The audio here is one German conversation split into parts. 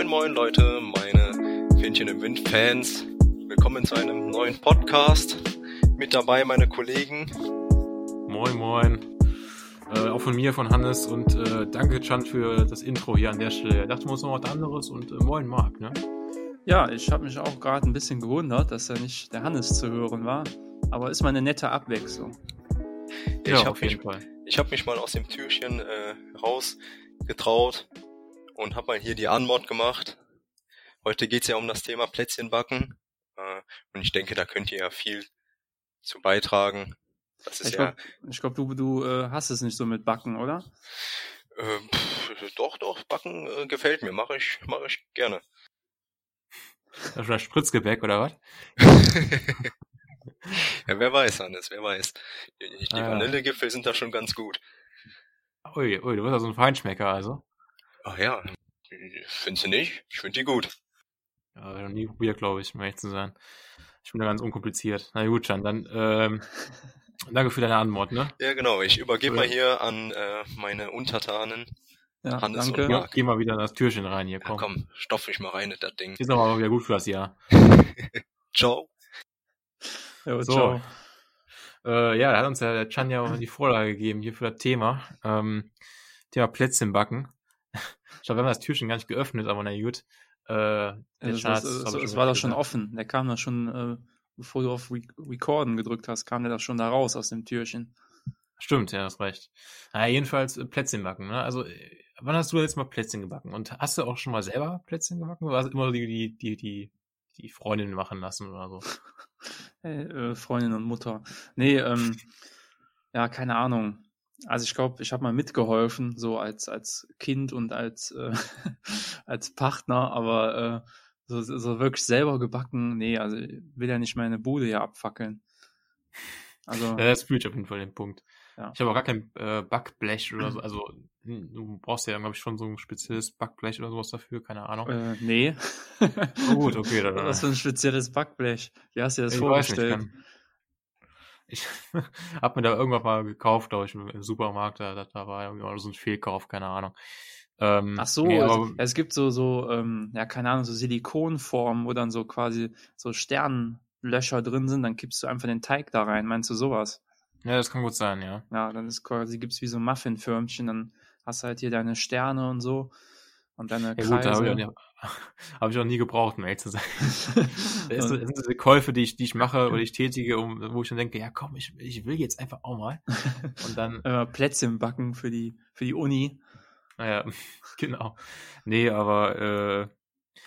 Moin moin Leute, meine Fähnchen im Wind Fans. Willkommen zu einem neuen Podcast. Mit dabei meine Kollegen. Moin moin. Äh, auch von mir, von Hannes und äh, danke Chan für das Intro hier an der Stelle. Ich dachte, wir uns noch was anderes und äh, moin Marc, ne? Ja, ich habe mich auch gerade ein bisschen gewundert, dass er nicht der Hannes zu hören war. Aber ist mal eine nette Abwechslung. Ja, ich habe mich, hab mich mal aus dem Türchen äh, rausgetraut und habe mal hier die Anmod gemacht. Heute geht's ja um das Thema Plätzchenbacken. Äh, und ich denke, da könnt ihr ja viel zu beitragen. Das ist ich ja. Glaub, ich glaube, du, du äh, hast es nicht so mit Backen, oder? Äh, pff, doch, doch, Backen äh, gefällt mir, mache ich, mache ich gerne. Das ist Spritzgebäck oder was? ja, wer weiß, Hannes, wer weiß. Die, die ah, Vanillegipfel sind da schon ganz gut. Ui, ui, du bist ja so ein Feinschmecker, also. Ach ja, findest du nicht? Ich finde die gut. Ja, noch nie probiert, glaube ich, um ehrlich zu sein. Ich bin da ganz unkompliziert. Na gut, Jan, dann ähm, danke für deine Antwort, ne? Ja, genau. Ich übergebe mal hier an äh, meine Untertanen. Ja, Hannes danke. Und Marc. Geh mal wieder in das Türchen rein hier, komm. Ja, komm, stopf ich mal rein in das Ding. Ist aber wieder gut für das Jahr. ciao. Ja, so. ciao. Äh, ja, da hat uns ja der Chan ja auch die Vorlage gegeben hier für das Thema. Ähm, Thema Plätzchen backen. Ich glaube, wir haben das Türchen gar nicht geöffnet, aber na gut. Äh, der es, Charts, es, es, es war doch schon offen. Der kam da schon, äh, bevor du auf Re Recorden gedrückt hast, kam der da schon da raus aus dem Türchen. Stimmt, ja, hast recht. Na, jedenfalls äh, Plätzchen backen. Ne? Also, äh, wann hast du jetzt mal Plätzchen gebacken? Und hast du auch schon mal selber Plätzchen gebacken? Oder hast du immer die, die, die, die, die Freundin machen lassen oder so? hey, äh, Freundin und Mutter. Nee, ähm, ja, keine Ahnung. Also ich glaube, ich habe mal mitgeholfen, so als, als Kind und als, äh, als Partner, aber äh, so, so wirklich selber gebacken, nee, also ich will ja nicht meine Bude hier abfackeln. Also, ja, das fühlt auf jeden Fall den Punkt. Ja. Ich habe auch gar kein äh, Backblech oder so. Also hm, du brauchst ja, glaube ich, schon so ein spezielles Backblech oder sowas dafür, keine Ahnung. Äh, nee. gut, okay. Dann, Was für ein spezielles Backblech? Wie hast du dir das ich vorgestellt? Ich habe mir da irgendwann mal gekauft, glaube ich, im Supermarkt. Da, da war irgendwie so ein Fehlkauf, keine Ahnung. Ähm, Ach so, nee, aber, es gibt so, so ähm, ja, keine Ahnung, so Silikonformen, wo dann so quasi so Sternlöcher drin sind, dann kippst du einfach den Teig da rein. Meinst du sowas? Ja, das kann gut sein, ja. Ja, dann ist quasi, gibt's wie so Muffinförmchen, dann hast du halt hier deine Sterne und so. Und deine ja, Kreise. Gut, da habe ich, hab ich, auch nie gebraucht, um ehrlich zu sein. das, sind, diese Käufe, die ich, die ich mache oder ich tätige, um, wo ich dann denke, ja komm, ich, ich will jetzt einfach auch mal. Und dann. äh, Plätzchen backen für die, für die Uni. Naja, genau. Nee, aber äh,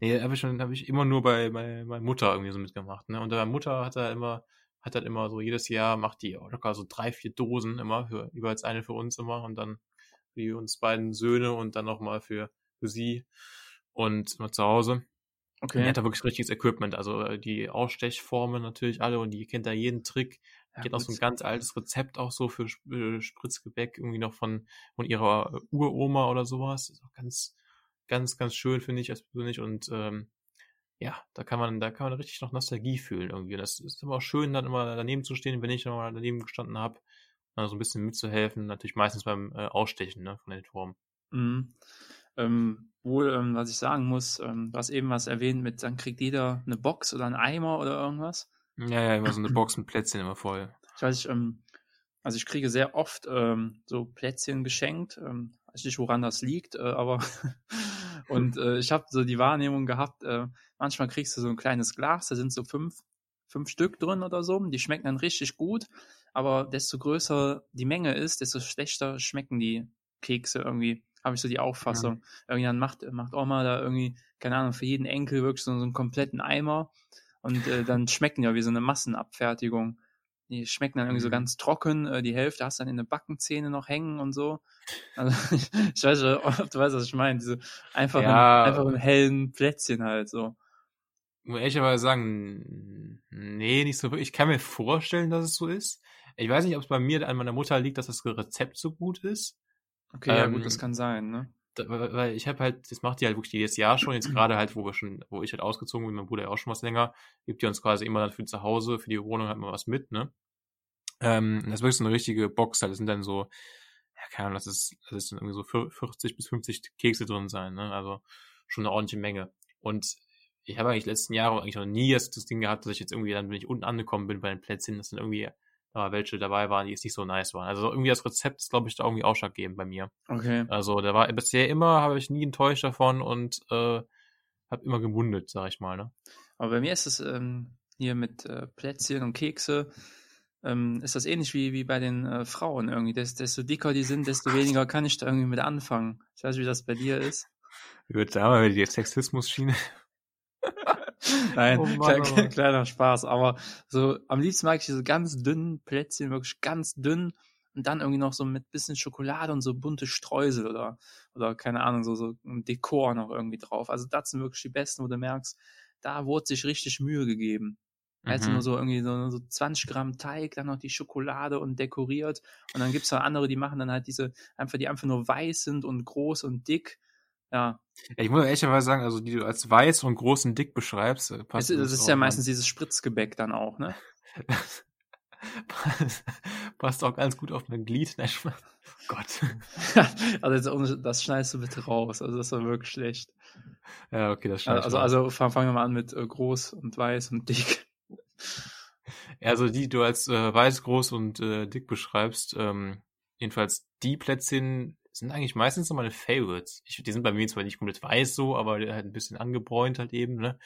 nee, habe ich schon, habe ich immer nur bei, bei, bei Mutter irgendwie so mitgemacht. Ne? Und bei Mutter hat er immer, hat halt immer so jedes Jahr macht die locker so drei, vier Dosen immer, für, jeweils eine für uns immer und dann für uns beiden Söhne und dann nochmal für für sie und noch zu Hause. Okay. Und die hat da wirklich richtiges Equipment, also äh, die Ausstechformen natürlich alle und die kennt da jeden Trick. Ja, die hat auch so ein ganz altes Rezept auch so für äh, Spritzgebäck, irgendwie noch von, von ihrer äh, Uroma oder sowas. ist auch ganz, ganz, ganz schön, finde ich als persönlich. Und ähm, ja, da kann man, da kann man richtig noch Nostalgie fühlen irgendwie. Das ist immer auch schön, dann immer daneben zu stehen, wenn ich noch mal daneben gestanden habe, so ein bisschen mitzuhelfen. Natürlich meistens beim äh, Ausstechen ne, von den Formen. Mhm. Ähm, wohl, ähm, was ich sagen muss, ähm, du hast eben was erwähnt mit, dann kriegt jeder eine Box oder einen Eimer oder irgendwas. Ja, ja, immer so eine Box mit Plätzchen immer voll. Ich weiß nicht, ähm, also ich kriege sehr oft ähm, so Plätzchen geschenkt. Ähm, weiß nicht, woran das liegt, äh, aber und äh, ich habe so die Wahrnehmung gehabt, äh, manchmal kriegst du so ein kleines Glas, da sind so fünf, fünf Stück drin oder so, die schmecken dann richtig gut, aber desto größer die Menge ist, desto schlechter schmecken die Kekse irgendwie habe ich so die Auffassung. Ja. Irgendwann macht, macht Oma da irgendwie, keine Ahnung, für jeden Enkel wirklich so, so einen kompletten Eimer und äh, dann schmecken ja wie so eine Massenabfertigung. Die schmecken dann irgendwie mhm. so ganz trocken, äh, die Hälfte hast dann in der Backenzähne noch hängen und so. Also ich, ich weiß schon, ob du weißt, was ich meine. Diese einfach, ja. einfach im hellen Plätzchen halt so. Muss ehrlicherweise sagen, nee, nicht so wirklich. Ich kann mir vorstellen, dass es so ist. Ich weiß nicht, ob es bei mir an meiner Mutter liegt, dass das Rezept so gut ist. Okay, ähm, ja gut, das ähm, kann sein, ne? Da, weil ich habe halt, das macht die halt wirklich jedes Jahr schon, jetzt gerade halt, wo wir schon, wo ich halt ausgezogen bin, mein Bruder ja auch schon was länger, gibt die uns quasi immer dann für zu Hause, für die Wohnung halt mal was mit, ne? Ähm, das ist wirklich so eine richtige Box, halt, das sind dann so, ja, keine Ahnung, das ist, das ist dann irgendwie so 40 bis 50 Kekse drin sein, ne? Also, schon eine ordentliche Menge. Und ich habe eigentlich letzten Jahre eigentlich noch nie das, das Ding gehabt, dass ich jetzt irgendwie dann, wenn ich unten angekommen bin bei den Plätzchen, dass dann irgendwie da welche dabei waren, die jetzt nicht so nice waren. Also irgendwie das Rezept ist, glaube ich, da irgendwie ausschlaggebend bei mir. Okay. Also da war bisher immer, habe ich nie enttäuscht davon und äh, habe immer gemundet, sag ich mal. Ne? Aber bei mir ist es ähm, hier mit äh, Plätzchen und Kekse, ähm, ist das ähnlich wie, wie bei den äh, Frauen irgendwie. Desto, desto dicker die sind, desto weniger kann ich da irgendwie mit anfangen. Ich weiß nicht, wie das bei dir ist. Gut, da wir die Sexismus-Schiene. Nein, oh Mann, kleiner, kleiner Spaß. Aber so am liebsten mag ich diese ganz dünnen Plätzchen, wirklich ganz dünn. Und dann irgendwie noch so mit bisschen Schokolade und so bunte Streusel oder, oder keine Ahnung, so, so ein Dekor noch irgendwie drauf. Also das sind wirklich die besten, wo du merkst, da wurde sich richtig Mühe gegeben. Mhm. Also nur so irgendwie so, so 20 Gramm Teig, dann noch die Schokolade und dekoriert. Und dann gibt's noch andere, die machen dann halt diese, einfach, die einfach nur weiß sind und groß und dick. Ja. ich muss ehrlicherweise sagen, also die du als weiß und groß und dick beschreibst, äh, passt es, das ist ja meistens dieses Spritzgebäck dann auch, ne? passt auch ganz gut auf mein Glied. Nein, oh Gott. also das schneidest du bitte raus. Also das war wirklich schlecht. Ja, okay, das schneidest Also, also fangen wir mal an mit äh, groß und weiß und dick. Also die du als äh, weiß, groß und äh, dick beschreibst, ähm, jedenfalls die Plätzchen sind eigentlich meistens so meine Favorites. Ich, die sind bei mir zwar nicht komplett weiß so, aber halt ein bisschen angebräunt halt eben, ne?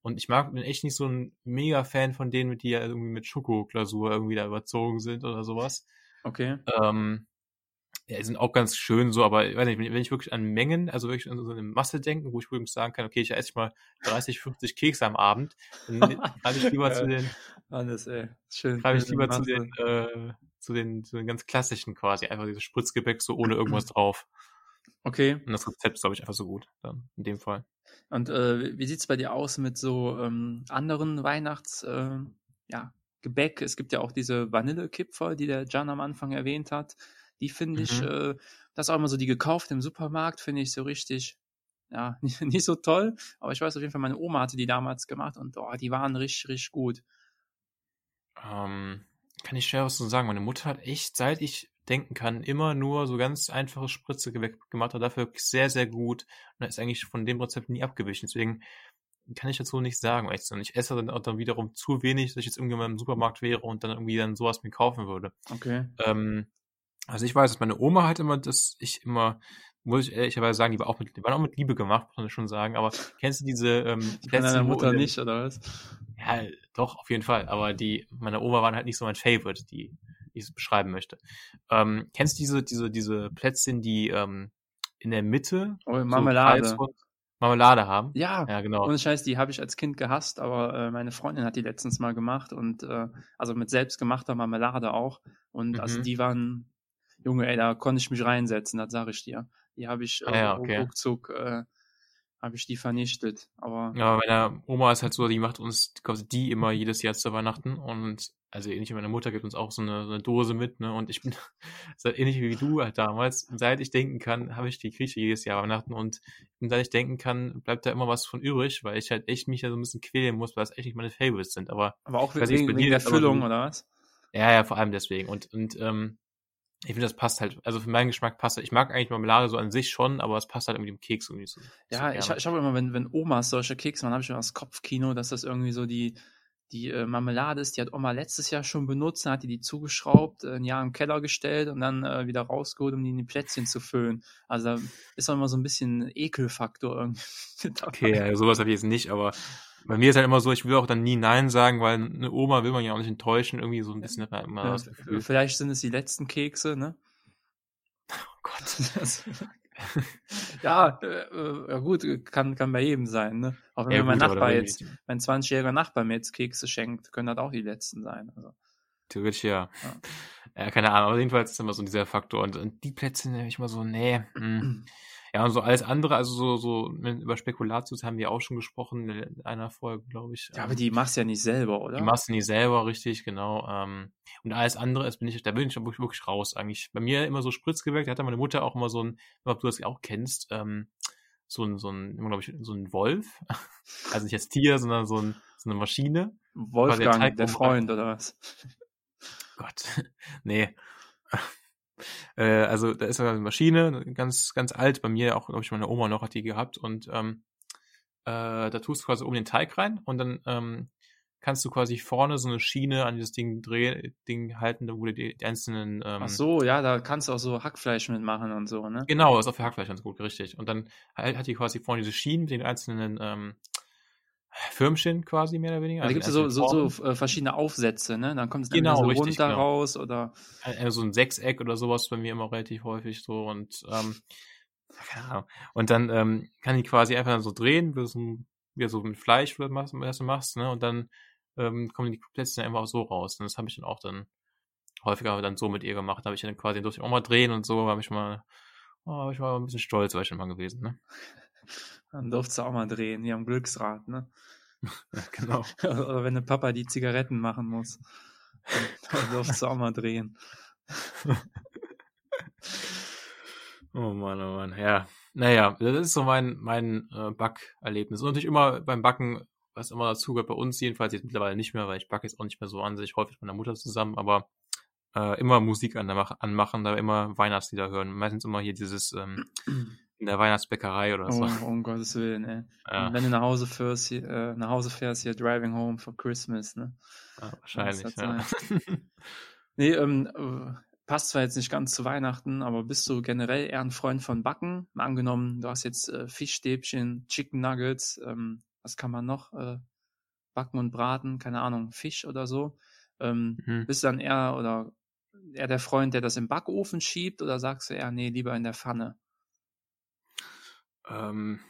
Und ich mag, bin echt nicht so ein mega Fan von denen, die ja irgendwie mit Schokoglasur irgendwie da überzogen sind oder sowas. Okay. Ähm, ja, die sind auch ganz schön so, aber ich weiß nicht, wenn ich wirklich an Mengen, also wirklich an so eine Masse denken, wo ich übrigens sagen kann, okay, ich esse mal 30, 50 Kekse am Abend, dann greife ich lieber zu den, Alles, ey. Schön. Greife ich lieber zu den, äh, zu den, zu den ganz klassischen quasi, einfach dieses Spritzgebäck so ohne irgendwas drauf. Okay. Und das Rezept ist, glaube ich, einfach so gut, dann in dem Fall. Und äh, wie sieht's bei dir aus mit so ähm, anderen Weihnachts, äh, ja, Gebäck? Es gibt ja auch diese Vanillekipferl, die der Jan am Anfang erwähnt hat. Die finde ich, mhm. äh, das ist auch immer so die gekauft im Supermarkt, finde ich so richtig, ja, nicht, nicht, so toll. Aber ich weiß auf jeden Fall, meine Oma hatte die damals gemacht und oh, die waren richtig, richtig gut. Ähm, kann ich schwer was zu sagen. Meine Mutter hat echt, seit ich denken kann, immer nur so ganz einfache Spritze gemacht hat, dafür sehr, sehr gut und ist eigentlich von dem Rezept nie abgewichen. Deswegen kann ich dazu nicht sagen. Echt. Und ich esse dann auch dann wiederum zu wenig, dass ich jetzt irgendwann im Supermarkt wäre und dann irgendwie dann sowas mir kaufen würde. Okay. Ähm, also ich weiß, dass meine Oma halt immer, dass ich immer, muss ich ehrlicherweise sagen, die war auch mit, die waren auch mit Liebe gemacht, muss man schon sagen. Aber kennst du diese ähm, die Von deiner Mutter nicht, oder was? Ja, doch, auf jeden Fall. Aber die, meine Oma waren halt nicht so mein Favorite, die ich es beschreiben möchte. Ähm, kennst du diese, diese, diese Plätzchen, die ähm, in der Mitte oh, Marmelade. So Marmelade haben? Ja, ja genau. Und Scheiß, die habe ich als Kind gehasst, aber äh, meine Freundin hat die letztens mal gemacht und äh, also mit selbstgemachter Marmelade auch. Und also mhm. also die waren, Junge, ey, da konnte ich mich reinsetzen, das sage ich dir. Die habe ich äh, ah, ja, okay. ruckzuck äh, habe ich die vernichtet. Aber ja, meine Oma ist halt so, die macht uns quasi die immer jedes Jahr zu Weihnachten und also ähnlich wie meine Mutter gibt uns auch so eine, so eine Dose mit, ne? Und ich bin ähnlich wie du halt damals. Seit ich denken kann, habe ich die Grieche jedes Jahr Weihnachten und seit ich denken kann, bleibt da immer was von übrig, weil ich halt echt mich ja so ein bisschen quälen muss, weil das echt nicht meine Favorites sind. Aber, aber auch wegen, wegen der Füllung, oder was? Ja, ja, vor allem deswegen. Und, und ähm, ich finde, das passt halt, also für meinen Geschmack passt Ich mag eigentlich Marmelade so an sich schon, aber es passt halt irgendwie dem Keks irgendwie so. Ja, so ich, ich habe immer, wenn, wenn Omas solche Kekse machen, habe ich immer das Kopfkino, dass das irgendwie so die, die äh, Marmelade ist, die hat Oma letztes Jahr schon benutzt, dann hat die die zugeschraubt, äh, ein Jahr im Keller gestellt und dann äh, wieder rausgeholt, um die in die Plätzchen zu füllen. Also da ist auch immer so ein bisschen Ekelfaktor irgendwie. okay, ja, sowas habe ich jetzt nicht, aber bei mir ist halt immer so, ich will auch dann nie Nein sagen, weil eine Oma will man ja auch nicht enttäuschen, irgendwie so ein bisschen immer ja, das Vielleicht sind es die letzten Kekse, ne? Oh Gott. ja, äh, ja, gut, kann, kann bei jedem sein, ne? Auch wenn ja, mein gut, Nachbar jetzt, mein 20-jähriger Nachbar mir jetzt Kekse schenkt, können das auch die letzten sein. Also. Theoretisch ja. ja. ja. keine Ahnung, aber jedenfalls ist immer so dieser Faktor. Und, und die Plätze nehme ich immer so, nee, mh. Hm. Ja, und so alles andere, also so, so über Spekulatius haben wir auch schon gesprochen in einer Folge, glaube ich. Ja, aber die machst du ja nicht selber, oder? Die machst du nicht selber, richtig, genau. Ähm, und alles andere, ist, bin ich, da bin ich wirklich, wirklich raus eigentlich. Bei mir immer so Spritzgebäck, da hatte meine Mutter auch immer so ein, ob du das auch kennst, ähm, so ein, so ein, glaube ich, so ein Wolf. Also nicht als Tier, sondern so, ein, so eine Maschine. Wolfgang, der, der Freund, oder was? Gott, nee. Äh, also da ist eine Maschine, ganz, ganz alt, bei mir auch, glaube ich, meine Oma noch hat die gehabt und ähm, äh, da tust du quasi oben den Teig rein und dann ähm, kannst du quasi vorne so eine Schiene an dieses Ding drehen, Ding halten, wo du die, die einzelnen. Ähm, Ach so, ja, da kannst du auch so Hackfleisch mitmachen und so, ne? Genau, das ist auch für Hackfleisch ganz gut, richtig. Und dann halt, hat die quasi vorne diese Schienen mit den einzelnen ähm, Firmchen quasi mehr oder weniger. Also da gibt es ja so, so, so äh, verschiedene Aufsätze, ne? Dann kommt es genau, so richtig, runter genau. raus oder. so ein Sechseck oder sowas bei mir immer relativ häufig so und ähm, keine Ahnung. Und dann ähm, kann ich quasi einfach so drehen, wie so, wie so mit Fleisch, was du machst, ne? Und dann ähm, kommen die Plätzchen einfach so raus. Und das habe ich dann auch dann häufiger dann so mit ihr gemacht. Da habe ich dann quasi durfte ich auch mal drehen und so, habe ich mal, oh, habe ich mal ein bisschen stolz, war ich schon mal gewesen, ne? Dann durfst du auch mal drehen, hier am Glücksrad, ne? ja, genau. Oder wenn der Papa die Zigaretten machen muss, dann durfst du auch mal drehen. oh Mann, oh Mann, ja. Naja, das ist so mein, mein äh, Backerlebnis. Und natürlich immer beim Backen, was immer dazu gehört, bei uns jedenfalls jetzt mittlerweile nicht mehr, weil ich backe jetzt auch nicht mehr so an sich, häufig mit meiner Mutter zusammen, aber äh, immer Musik an, anmachen, da immer Weihnachtslieder hören. Meistens immer hier dieses ähm, in der Weihnachtsbäckerei oder so. Oh, um Gottes Willen, ey. Ja. Wenn du nach Hause fährst, hier, äh, nach Hause fährst, hier Driving Home for Christmas, ne? Ja, wahrscheinlich, ja. Nee, ähm, äh, passt zwar jetzt nicht ganz zu Weihnachten, aber bist du generell eher ein Freund von Backen? Mal angenommen, du hast jetzt äh, Fischstäbchen, Chicken Nuggets, ähm, was kann man noch äh, backen und braten? Keine Ahnung, Fisch oder so. Ähm, Mhm. Bist du dann eher oder eher der Freund, der das im Backofen schiebt oder sagst du eher, nee, lieber in der Pfanne? Ähm,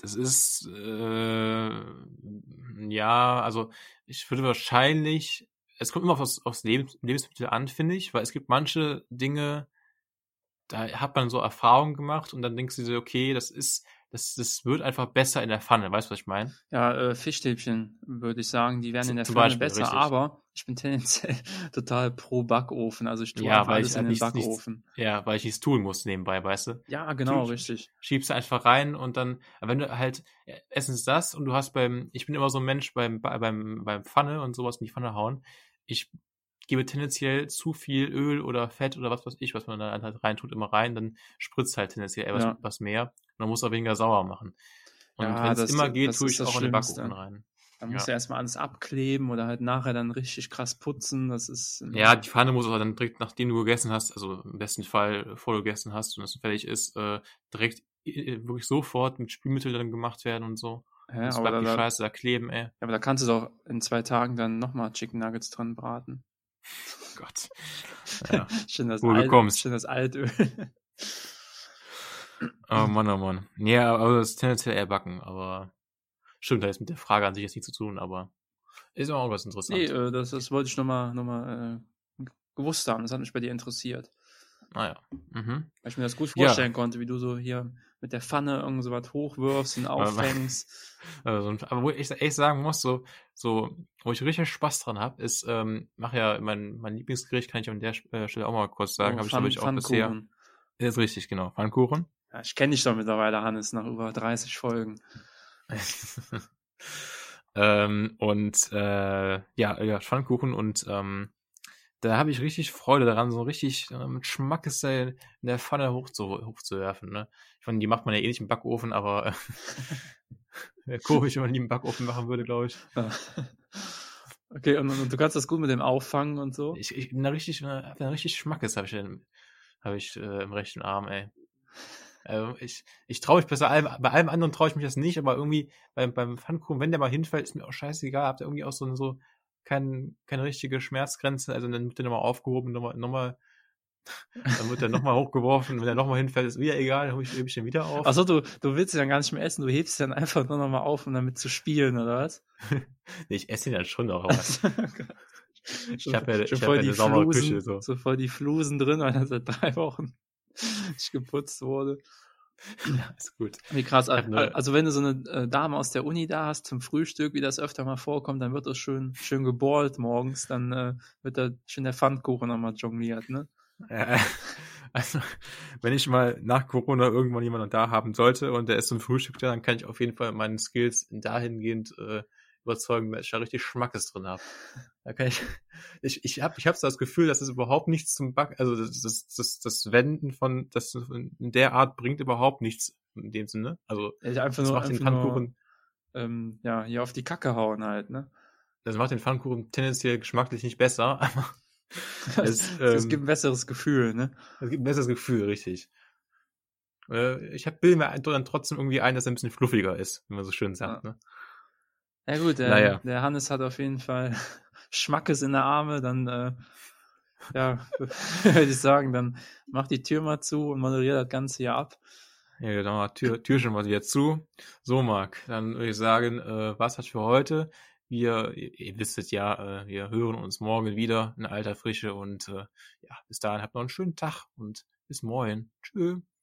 das ist, äh, ja, also ich würde wahrscheinlich, es kommt immer auf das, aufs Lebens, Lebensmittel an, finde ich, weil es gibt manche Dinge, da hat man so Erfahrungen gemacht und dann denkst du dir, okay, das ist, das, das wird einfach besser in der Pfanne, weißt du, was ich meine? Ja, äh, Fischstäbchen würde ich sagen, die werden in der zum Pfanne Beispiel, besser, richtig. aber ich bin tendenziell total pro Backofen. Also ich tue Ja, einfach alles ich in den nichts- nichts- Backofen. Ja, weil ich nichts tun muss nebenbei, weißt du? Ja, genau, Tue- richtig. schiebst du einfach rein und dann, wenn du halt, äh, erstens das und du hast beim, ich bin immer so ein Mensch beim, bei- beim, beim Pfanne und sowas in die Pfanne hauen. Ich gebe tendenziell zu viel Öl oder Fett oder was weiß ich, was man dann halt reintut, immer rein, dann spritzt halt tendenziell etwas Ja. was mehr. Man muss auch weniger sauer machen. Und Ja, wenn es immer geht, tue ist ich auch in den. Backofen rein. Da musst Ja. du erstmal alles abkleben oder halt nachher dann richtig krass putzen. Das ist. Ja, die Pfanne muss aber dann direkt, nachdem du gegessen hast, also im besten Fall, bevor du gegessen hast und es fertig ist, äh, direkt äh, wirklich sofort mit Spülmittel dann gemacht werden und so. ja, aber, bleibt da, die da, Scheiße da kleben, ey. aber da kannst du doch in zwei Tagen dann nochmal Chicken Nuggets dran braten. Gott. Ja. Schön das, Wo du kommst. schön das Altöl. Oh Mann, oh Mann. Ja, aber das ist tendenziell eher backen, aber stimmt, da ist mit der Frage an sich jetzt nichts zu tun, aber ist auch was interessant. nee, äh, das, das wollte ich nochmal noch mal, äh, gewusst haben. Das hat mich bei dir interessiert. Naja. Mhm. Weil ich mir das gut Ja. vorstellen konnte, wie du so hier mit der Pfanne irgend so was hochwirfst und auffängst. Also, aber wo ich echt sagen muss, so, so, wo ich richtig Spaß dran habe, ist, ähm, mach ja mein, mein Lieblingsgericht, kann ich an der äh, Stelle auch mal kurz sagen, Oh, habe ich glaube ich auch bisher. Pfannkuchen. Ist richtig, genau. Pfannkuchen. Ja, ich kenne dich doch mittlerweile, Hannes, nach über 30 Folgen. ähm, und äh, ja, ja, Pfannkuchen und ähm, da habe ich richtig Freude daran, so richtig äh, mit Schmackes da in der Pfanne hoch zu, hochzuwerfen. Ne? Ich meine, die macht man ja eh nicht im Backofen, aber äh, wäre komisch, wenn man die im Backofen machen würde, glaube ich. Ja. Okay, und, und du kannst das gut mit dem Auffangen und so? Ich, ich bin da richtig, hab da richtig Schmackes habe ich, hab ich äh, im rechten Arm, ey. Also ich, ich traue mich besser, allem, bei allem anderen traue ich mich das nicht, aber irgendwie beim, beim Pfannkuchen, wenn der mal hinfällt, ist mir auch scheißegal, habt ihr irgendwie auch so, so kein, keine richtige Schmerzgrenze, also dann wird der nochmal aufgehoben, nochmal, nochmal, dann wird der nochmal hochgeworfen, wenn der nochmal hinfällt, ist wieder egal, dann hebe ich, ich den wieder auf. Achso, du, du willst ihn dann gar nicht mehr essen, du hebst ihn dann einfach nur nochmal auf, um damit zu spielen, oder was? Nee, ich esse ihn dann schon noch, aber ich hab ja- ich hab ja die eine saubere Küche, so. so voll die Flusen drin, weil er seit drei Wochen nicht geputzt wurde. ist gut. Wie krass. Ich hab nur- Also wenn du so eine äh, Dame aus der Uni da hast zum Frühstück, wie das öfter mal vorkommt, dann wird das schön, schön geballt morgens, dann äh, wird da schön der Pfannkuchen nochmal jongliert, ne? Äh, also, wenn ich mal nach Corona irgendwann jemanden da haben sollte und der ist zum Frühstück da, dann kann ich auf jeden Fall meine Skills dahingehend äh, überzeugen, dass ich da richtig Schmackes drin habe. Da kann ich, ich, ich habe ich hab so das Gefühl, dass es überhaupt nichts zum Backen, also das, das, das, das Wenden von, das in der Art bringt überhaupt nichts in dem Sinne. Also, ja, einfach das nur, macht den einfach nur, Pfannkuchen, ähm, ja, hier auf die Kacke hauen halt, ne? das macht den Pfannkuchen tendenziell geschmacklich nicht besser, aber Es, es, es ähm, gibt ein besseres Gefühl, ne? Es gibt ein besseres Gefühl, richtig. Äh, Ich hab, bilde mir ein- dann trotzdem irgendwie ein, dass er ein bisschen fluffiger ist, wie man so schön sagt. Ne? Ja gut, der, Naja. der Hannes hat auf jeden Fall Schmackes in der Arme, dann äh, ja, würde ich sagen, dann mach die Tür mal zu und moderiere das Ganze hier ab. Ja, genau, Tür, Tür schon mal wieder zu. So, Marc, dann würde ich sagen, äh, was hat für heute? Wir, ihr, ihr wisst es ja, äh, wir hören uns morgen wieder in alter Frische und äh, ja, bis dahin habt noch einen schönen Tag und bis morgen. Tschüss.